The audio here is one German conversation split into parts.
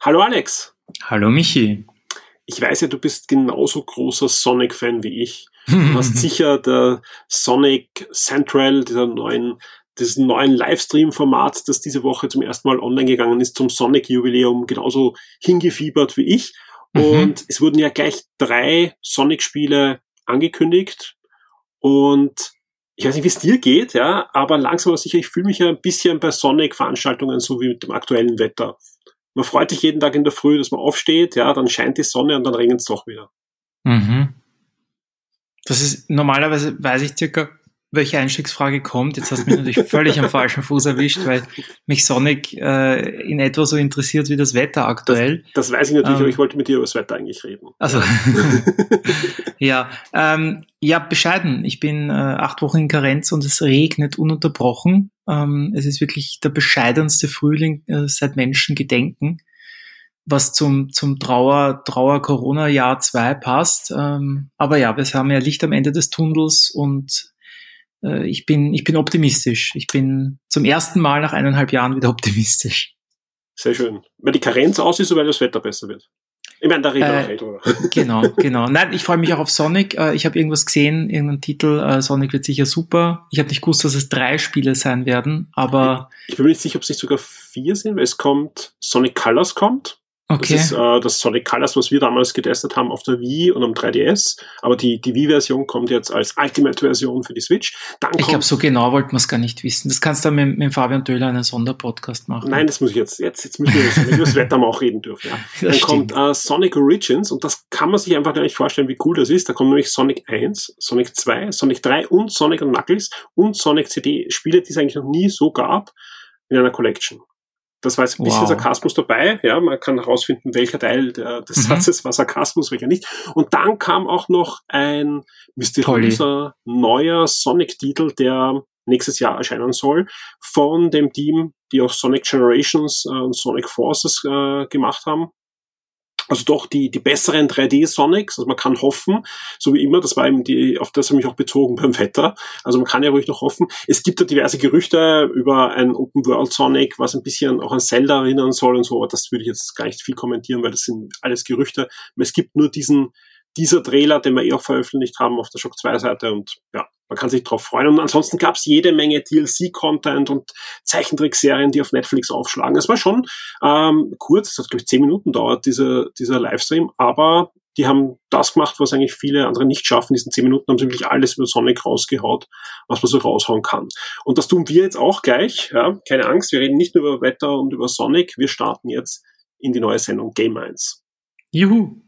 Hallo Alex. Hallo Michi. Ich weiß ja, du bist genauso großer Sonic-Fan wie ich. Du hast sicher der Sonic Central, dieser neuen, dieses neuen Livestream-Format, das diese Woche zum ersten Mal online gegangen ist, zum Sonic-Jubiläum, genauso hingefiebert wie ich. Mhm. Und es wurden ja gleich drei Sonic-Spiele angekündigt. Und ich weiß nicht, wie es dir geht, ja, aber langsam aber sicher, ich fühle mich ja ein bisschen bei Sonic-Veranstaltungen so wie mit dem aktuellen Wetter. Man freut sich jeden Tag in der Früh, dass man aufsteht, ja, dann scheint die Sonne und dann regnet es doch wieder. Mhm. Das ist normalerweise weiß ich circa, welche Einstiegsfrage kommt. Jetzt hast du mich natürlich völlig am falschen Fuß erwischt, weil mich Sonic äh, in etwa so interessiert wie das Wetter aktuell. Das, das weiß ich natürlich, ähm, aber ich wollte mit dir über das Wetter eigentlich reden. Also ja, ähm, ja, bescheiden. Ich bin äh, acht Wochen in Karenz und es regnet ununterbrochen. Ähm, es ist wirklich der bescheidenste Frühling äh, seit Menschen gedenken was zum, zum Trauer, Trauer Corona-Jahr 2 passt. Ähm, aber ja, wir haben ja Licht am Ende des Tunnels und äh, ich, bin, ich bin optimistisch. Ich bin zum ersten Mal nach eineinhalb Jahren wieder optimistisch. Sehr schön. Weil die Karenz aus ist, weil das Wetter besser wird. Ich meine, da reden wir äh, drüber. Genau, genau. Nein, ich freue mich auch auf Sonic. Äh, ich habe irgendwas gesehen, irgendeinen Titel. Äh, Sonic wird sicher super. Ich habe nicht gewusst, dass es drei Spiele sein werden, aber. Ich bin mir nicht sicher, ob es nicht sogar vier sind, weil es kommt, Sonic Colors kommt. Okay. Das ist äh, das Sonic Colors, was wir damals getestet haben auf der Wii und am 3DS. Aber die, die Wii-Version kommt jetzt als Ultimate-Version für die Switch. Dann ich glaube, so genau wollten wir es gar nicht wissen. Das kannst du mit, mit Fabian Döhler einen Sonderpodcast machen. Nein, das muss ich jetzt, jetzt, jetzt müssen wir über das Wetter mal auch reden dürfen. Ja. Dann stimmt. kommt äh, Sonic Origins und das kann man sich einfach gar nicht vorstellen, wie cool das ist. Da kommt nämlich Sonic 1, Sonic 2, Sonic 3 und Sonic und Knuckles und Sonic CD. Spiele, die es eigentlich noch nie so gab in einer Collection. Das war jetzt ein bisschen wow. Sarkasmus dabei. Ja, man kann herausfinden, welcher Teil der, des mhm. Satzes war Sarkasmus, welcher nicht. Und dann kam auch noch ein mysteriöser neuer Sonic-Titel, der nächstes Jahr erscheinen soll, von dem Team, die auch Sonic Generations äh, und Sonic Forces äh, gemacht haben also doch die, die besseren 3D-Sonics. Also man kann hoffen, so wie immer, das war eben die, auf das habe ich auch bezogen beim Wetter. Also man kann ja ruhig noch hoffen. Es gibt ja diverse Gerüchte über ein Open World Sonic, was ein bisschen auch an Zelda erinnern soll und so, aber das würde ich jetzt gar nicht viel kommentieren, weil das sind alles Gerüchte. Es gibt nur diesen, dieser Trailer, den wir eh auch veröffentlicht haben auf der Shock 2 Seite und ja, man kann sich drauf freuen. Und ansonsten gab es jede Menge DLC-Content und Zeichentrickserien, die auf Netflix aufschlagen. Es war schon ähm, kurz, es hat glaube ich zehn Minuten dauert, dieser, dieser Livestream, aber die haben das gemacht, was eigentlich viele andere nicht schaffen. In diesen zehn Minuten haben sie wirklich alles über Sonic rausgehaut, was man so raushauen kann. Und das tun wir jetzt auch gleich. Ja? Keine Angst, wir reden nicht nur über Wetter und über Sonic. Wir starten jetzt in die neue Sendung Game 1. Juhu!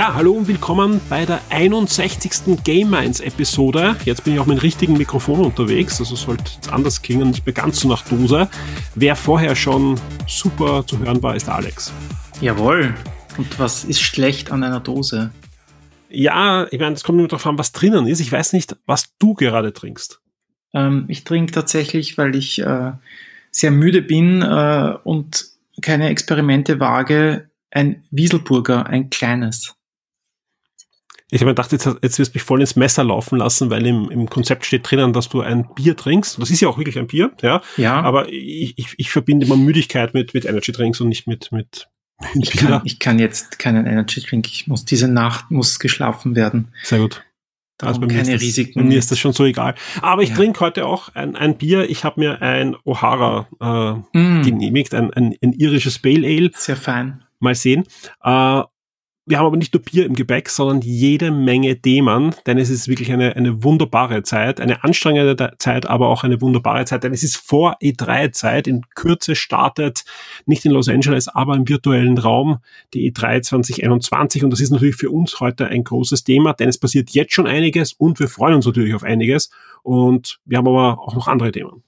Ja, hallo und willkommen bei der 61. Game Minds Episode. Jetzt bin ich auch mit dem richtigen Mikrofon unterwegs, also sollte es anders klingen, nicht mehr ganz so nach Dose. Wer vorher schon super zu hören war, ist Alex. Jawohl. Und was ist schlecht an einer Dose? Ja, ich meine, es kommt nur darauf an, was drinnen ist. Ich weiß nicht, was du gerade trinkst. Ähm, ich trinke tatsächlich, weil ich äh, sehr müde bin äh, und keine Experimente wage, ein Wieselburger, ein kleines. Ich habe mir gedacht, jetzt, jetzt wirst du mich voll ins Messer laufen lassen, weil im, im Konzept steht drinnen, dass du ein Bier trinkst. Das ist ja auch wirklich ein Bier, ja. Ja. Aber ich, ich, ich verbinde immer Müdigkeit mit, mit Energy Drinks und nicht mit, mit, mit ich Kann, ich kann jetzt keinen Energy Drink. Ich muss, diese Nacht muss geschlafen werden. Sehr gut. also bei mir keine das, Risiken. Bei mir ist das schon so egal. Aber ich ja. trinke heute auch ein, ein Bier. Ich habe mir ein O'Hara äh, mm. genehmigt, ein, ein, ein irisches Pale Ale. Sehr fein. Mal sehen. Äh, wir haben aber nicht nur Bier im Gepäck, sondern jede Menge Themen, denn es ist wirklich eine, eine wunderbare Zeit, eine anstrengende Zeit, aber auch eine wunderbare Zeit, denn es ist vor E3-Zeit, in Kürze startet, nicht in Los Angeles, aber im virtuellen Raum, die E3 2021 und das ist natürlich für uns heute ein großes Thema, denn es passiert jetzt schon einiges und wir freuen uns natürlich auf einiges. Und wir haben aber auch noch andere Themen.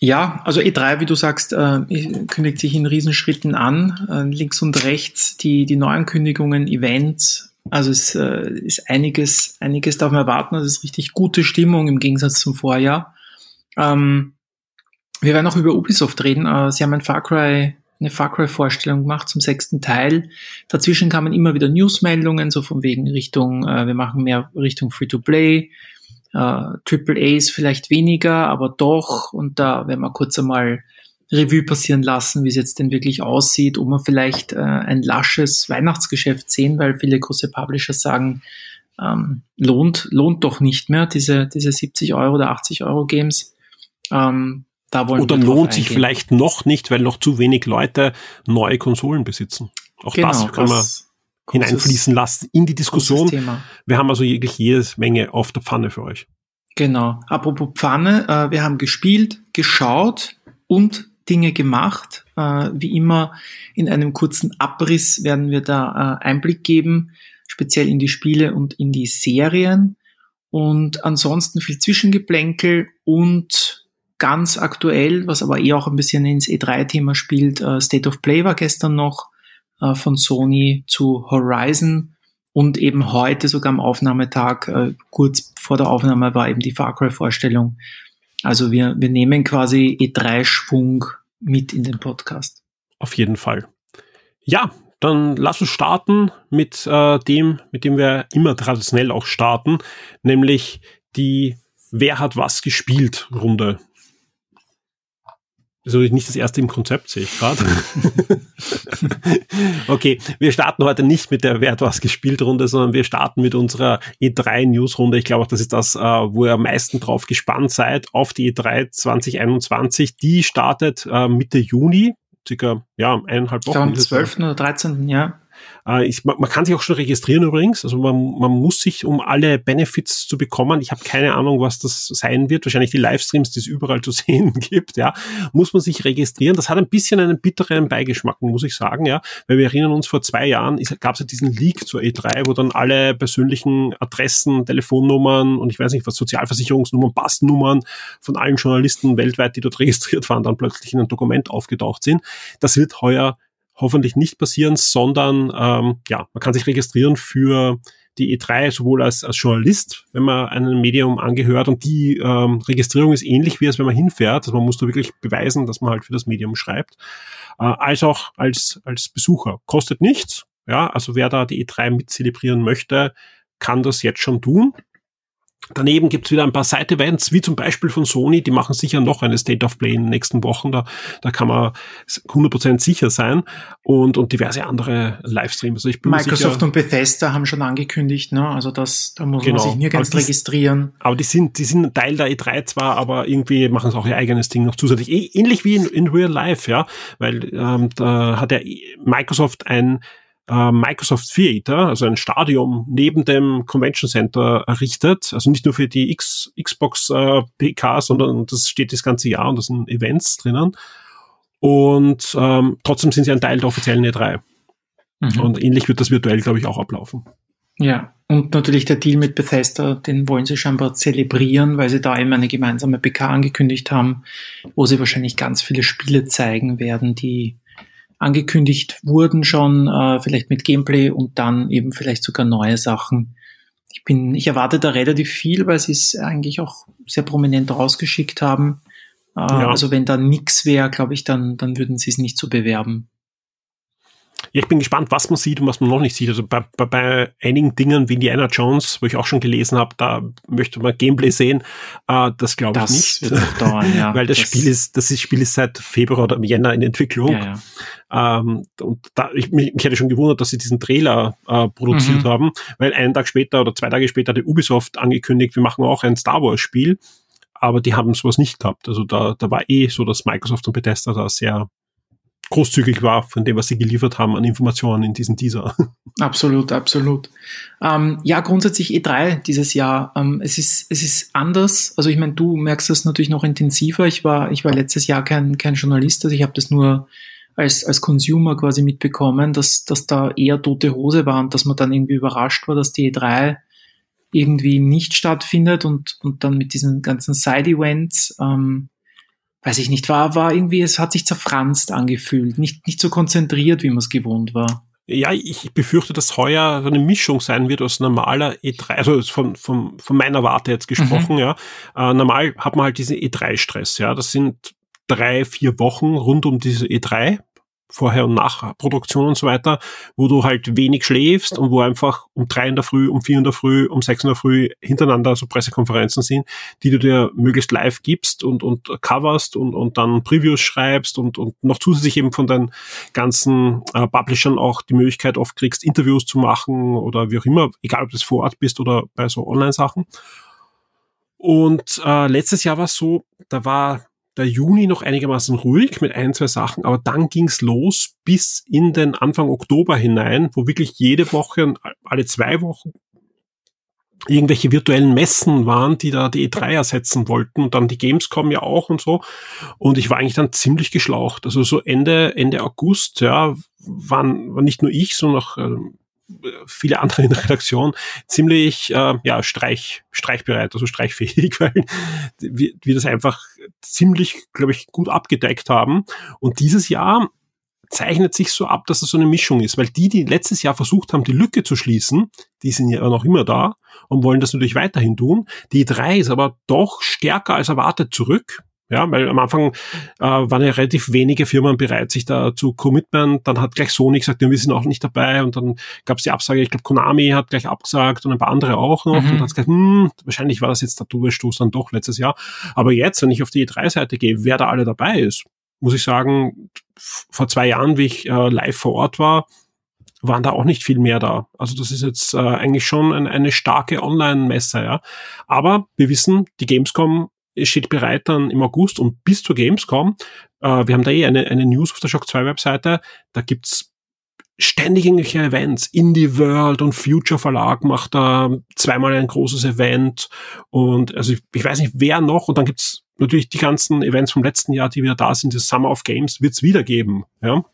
Ja, also E3, wie du sagst, äh, kündigt sich in Riesenschritten an. Äh, links und rechts die, die Neuankündigungen, Events. Also es äh, ist einiges, einiges darf man erwarten. Also es ist richtig gute Stimmung im Gegensatz zum Vorjahr. Ähm, wir werden auch über Ubisoft reden. Äh, sie haben ein Far Cry, eine Far Cry-Vorstellung gemacht zum sechsten Teil. Dazwischen kamen immer wieder Newsmeldungen, so von wegen Richtung, äh, wir machen mehr Richtung Free-to-Play äh, Triple A's vielleicht weniger, aber doch. Und da werden wir kurz einmal Revue passieren lassen, wie es jetzt denn wirklich aussieht, ob wir vielleicht äh, ein lasches Weihnachtsgeschäft sehen, weil viele große Publisher sagen, ähm, lohnt, lohnt doch nicht mehr, diese, diese 70 Euro oder 80 Euro Games. Ähm, da wollen oder lohnt sich vielleicht noch nicht, weil noch zu wenig Leute neue Konsolen besitzen. Auch genau, das können wir hineinfließen lassen in die Diskussion. Wir haben also wirklich jede Menge auf der Pfanne für euch. Genau. Apropos Pfanne, äh, wir haben gespielt, geschaut und Dinge gemacht. Äh, wie immer in einem kurzen Abriss werden wir da äh, Einblick geben, speziell in die Spiele und in die Serien. Und ansonsten viel Zwischengeplänkel und ganz aktuell, was aber eh auch ein bisschen ins E3-Thema spielt, äh, State of Play war gestern noch äh, von Sony zu Horizon und eben heute sogar am Aufnahmetag, äh, kurz vor der Aufnahme war eben die Far Cry Vorstellung. Also wir, wir nehmen quasi E3-Schwung mit in den Podcast. Auf jeden Fall. Ja, dann lass uns starten mit äh, dem, mit dem wir immer traditionell auch starten, nämlich die Wer hat was gespielt Runde. Natürlich nicht das erste im Konzept, sehe ich gerade. okay, wir starten heute nicht mit der Wer hat was gespielt Runde, sondern wir starten mit unserer E3 News Runde. Ich glaube auch, das ist das, äh, wo ihr am meisten drauf gespannt seid, auf die E3 2021. Die startet äh, Mitte Juni, circa ja, eineinhalb Wochen. Am 12. oder 13. Ja. Äh, ich, man, man, kann sich auch schon registrieren übrigens. Also man, man muss sich, um alle Benefits zu bekommen, ich habe keine Ahnung, was das sein wird, wahrscheinlich die Livestreams, die es überall zu sehen gibt, ja, muss man sich registrieren. Das hat ein bisschen einen bitteren Beigeschmack, muss ich sagen, ja, weil wir erinnern uns, vor zwei Jahren gab es ja diesen Leak zur E3, wo dann alle persönlichen Adressen, Telefonnummern und ich weiß nicht was, Sozialversicherungsnummern, Passnummern von allen Journalisten weltweit, die dort registriert waren, dann plötzlich in einem Dokument aufgetaucht sind. Das wird heuer hoffentlich nicht passieren, sondern ähm, ja, man kann sich registrieren für die E3 sowohl als, als Journalist, wenn man einem Medium angehört und die ähm, Registrierung ist ähnlich wie als wenn man hinfährt, also man muss da wirklich beweisen, dass man halt für das Medium schreibt, äh, als auch als, als Besucher. Kostet nichts, ja, also wer da die E3 mit zelebrieren möchte, kann das jetzt schon tun. Daneben gibt's wieder ein paar Side-Events, wie zum Beispiel von Sony, die machen sicher noch eine State of Play in den nächsten Wochen, da, da kann man 100% sicher sein und, und diverse andere Livestreams. Also ich bin Microsoft sicher, und Bethesda haben schon angekündigt, ne? also das, da muss genau, man sich nirgends aber registrieren. Aber die sind, die sind Teil der E3 zwar, aber irgendwie machen sie auch ihr eigenes Ding noch zusätzlich. Ähnlich wie in, in Real Life, ja, weil ähm, da hat ja Microsoft ein äh, Microsoft Theater, also ein Stadion neben dem Convention Center errichtet. Also nicht nur für die X, Xbox äh, PK, sondern das steht das ganze Jahr und da sind Events drinnen. Und ähm, trotzdem sind sie ein Teil der offiziellen E3. Mhm. Und ähnlich wird das virtuell, glaube ich, auch ablaufen. Ja, und natürlich der Deal mit Bethesda, den wollen sie scheinbar zelebrieren, weil sie da eben eine gemeinsame PK angekündigt haben, wo sie wahrscheinlich ganz viele Spiele zeigen werden, die angekündigt wurden schon, äh, vielleicht mit Gameplay und dann eben vielleicht sogar neue Sachen. Ich bin, ich erwarte da relativ viel, weil sie es eigentlich auch sehr prominent rausgeschickt haben. Äh, ja. Also wenn da nix wäre, glaube ich, dann, dann würden sie es nicht so bewerben. Ja, ich bin gespannt, was man sieht und was man noch nicht sieht. Also bei, bei, bei einigen Dingen wie Indiana Jones, wo ich auch schon gelesen habe, da möchte man Gameplay sehen. Äh, das glaube ich nicht. Dauern, ja. Weil das, das, Spiel ist, das Spiel ist seit Februar oder Jänner in Entwicklung. Ja, ja. Ähm, und da, ich, mich, mich hätte schon gewundert, dass sie diesen Trailer äh, produziert mhm. haben, weil einen Tag später oder zwei Tage später hat Ubisoft angekündigt, wir machen auch ein Star Wars Spiel. Aber die haben sowas nicht gehabt. Also da, da war eh so, dass Microsoft und Bethesda da sehr großzügig war von dem, was sie geliefert haben an Informationen in diesem Teaser. Absolut, absolut. Ähm, ja, grundsätzlich E3 dieses Jahr. Ähm, es ist es ist anders. Also ich meine, du merkst das natürlich noch intensiver. Ich war ich war letztes Jahr kein kein Journalist, also ich habe das nur als als Consumer quasi mitbekommen, dass dass da eher tote Hose war und dass man dann irgendwie überrascht war, dass die E3 irgendwie nicht stattfindet und und dann mit diesen ganzen Side Events ähm, weiß ich nicht, war, war irgendwie, es hat sich zerfranst angefühlt, nicht, nicht so konzentriert, wie man es gewohnt war. Ja, ich befürchte, dass heuer eine Mischung sein wird aus normaler E3, also von, von, von meiner Warte jetzt gesprochen, mhm. ja. Äh, normal hat man halt diesen E3-Stress, ja. Das sind drei, vier Wochen rund um diese E3, Vorher- und Nachproduktion und so weiter, wo du halt wenig schläfst und wo einfach um drei in der Früh, um vier in der Früh, um sechs in der Früh hintereinander so Pressekonferenzen sind, die du dir möglichst live gibst und, und coverst und, und dann Previews schreibst und, und noch zusätzlich eben von deinen ganzen äh, Publishern auch die Möglichkeit oft kriegst, Interviews zu machen oder wie auch immer, egal ob du vor Ort bist oder bei so Online-Sachen. Und äh, letztes Jahr war es so, da war der Juni noch einigermaßen ruhig mit ein, zwei Sachen, aber dann ging's los bis in den Anfang Oktober hinein, wo wirklich jede Woche, alle zwei Wochen irgendwelche virtuellen Messen waren, die da die E3 ersetzen wollten und dann die Gamescom ja auch und so. Und ich war eigentlich dann ziemlich geschlaucht. Also so Ende, Ende August, ja, waren, war nicht nur ich, sondern auch äh, viele andere in der Redaktion ziemlich äh, ja, streich, streichbereit, also streichfähig, weil wir, wir das einfach ziemlich, glaube ich, gut abgedeckt haben. Und dieses Jahr zeichnet sich so ab, dass es so eine Mischung ist, weil die, die letztes Jahr versucht haben, die Lücke zu schließen, die sind ja noch immer da und wollen das natürlich weiterhin tun. Die drei ist aber doch stärker als erwartet zurück. Ja, weil am Anfang äh, waren ja relativ wenige Firmen bereit, sich da zu committen. Dann hat gleich Sony gesagt, ja, wir sind auch nicht dabei. Und dann gab es die Absage, ich glaube, Konami hat gleich abgesagt und ein paar andere auch noch. Mhm. Und hat gesagt, hm, wahrscheinlich war das jetzt der Stoß dann doch letztes Jahr. Aber jetzt, wenn ich auf die E3-Seite gehe, wer da alle dabei ist, muss ich sagen, vor zwei Jahren, wie ich äh, live vor Ort war, waren da auch nicht viel mehr da. Also das ist jetzt äh, eigentlich schon ein, eine starke Online-Messe, ja. Aber wir wissen, die Gamescom steht bereit dann im August und bis zur Gamescom. Äh, wir haben da eh eine, eine News auf der Shock 2 Webseite. Da gibt's ständig irgendwelche Events. Indie World und Future Verlag macht da zweimal ein großes Event. Und also ich, ich weiß nicht, wer noch. Und dann gibt's natürlich die ganzen Events vom letzten Jahr, die wieder da sind. Das Summer of Games wird's wieder geben. Ja?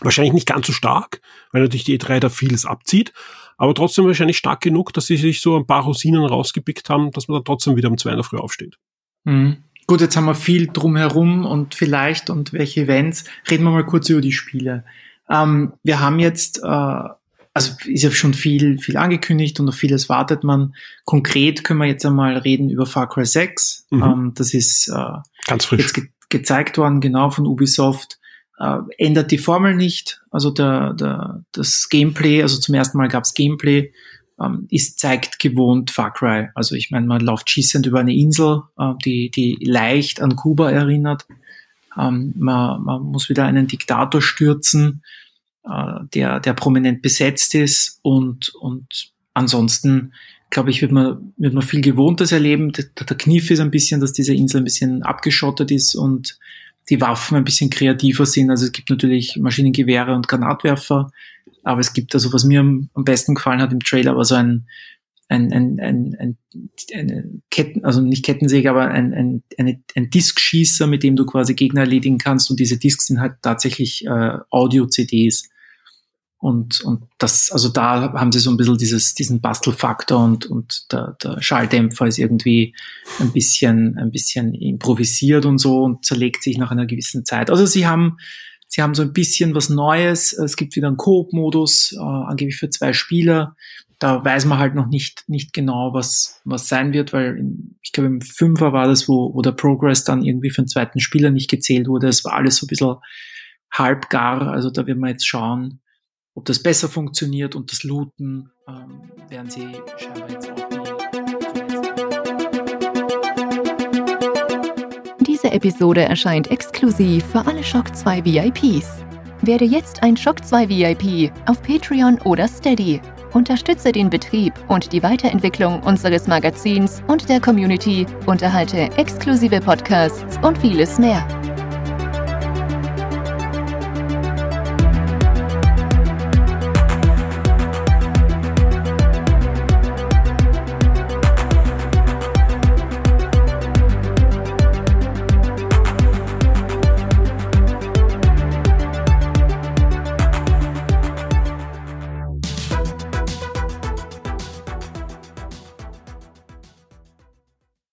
Wahrscheinlich nicht ganz so stark, weil natürlich die E3 da vieles abzieht aber trotzdem wahrscheinlich stark genug, dass sie sich so ein paar Rosinen rausgepickt haben, dass man dann trotzdem wieder um zwei in der Früh aufsteht. Mhm. Gut, jetzt haben wir viel drumherum und vielleicht und welche Events. Reden wir mal kurz über die Spiele. Ähm, wir haben jetzt, äh, also ist ja schon viel, viel angekündigt und auf vieles wartet man. Konkret können wir jetzt einmal reden über Far Cry 6. Mhm. Ähm, das ist äh, Ganz frisch. jetzt ge gezeigt worden, genau von Ubisoft. Äh, ändert die Formel nicht. Also der, der, das Gameplay, also zum ersten Mal gab es Gameplay ähm, ist, zeigt gewohnt Far Cry. Also ich meine, man läuft schießend über eine Insel, äh, die, die leicht an Kuba erinnert. Ähm, man, man muss wieder einen Diktator stürzen, äh, der, der prominent besetzt ist und, und ansonsten glaube ich, wird man, wird man viel Gewohntes erleben. Der, der Kniff ist ein bisschen, dass diese Insel ein bisschen abgeschottet ist und die Waffen ein bisschen kreativer sind. Also es gibt natürlich Maschinengewehre und Granatwerfer, aber es gibt also, was mir am, besten gefallen hat im Trailer, war so ein, ein, ein, ein, ein, eine Ketten, also nicht Kettensäge, aber ein, ein, eine, ein Diskschießer, mit dem du quasi Gegner erledigen kannst. Und diese Disks sind halt tatsächlich äh, Audio-CDs. Und, und das, also da haben sie so ein bisschen dieses, diesen Bastelfaktor und, und der, der Schalldämpfer ist irgendwie ein bisschen, ein bisschen improvisiert und so und zerlegt sich nach einer gewissen Zeit. Also sie haben, sie haben so ein bisschen was Neues. Es gibt wieder einen Koop-Modus, äh, angeblich für zwei Spieler. Da weiß man halt noch nicht, nicht genau, was, was sein wird, weil ich glaube im Fünfer war das, wo, wo der Progress dann irgendwie für den zweiten Spieler nicht gezählt wurde. Es war alles so ein bisschen halbgar. Also da wird man jetzt schauen, ob das besser funktioniert und das Looten ähm, werden sie scheinbar jetzt auch Episode erscheint exklusiv für alle Shock 2 VIPs. Werde jetzt ein Shock 2 VIP auf Patreon oder Steady. Unterstütze den Betrieb und die Weiterentwicklung unseres Magazins und der Community, unterhalte exklusive Podcasts und vieles mehr.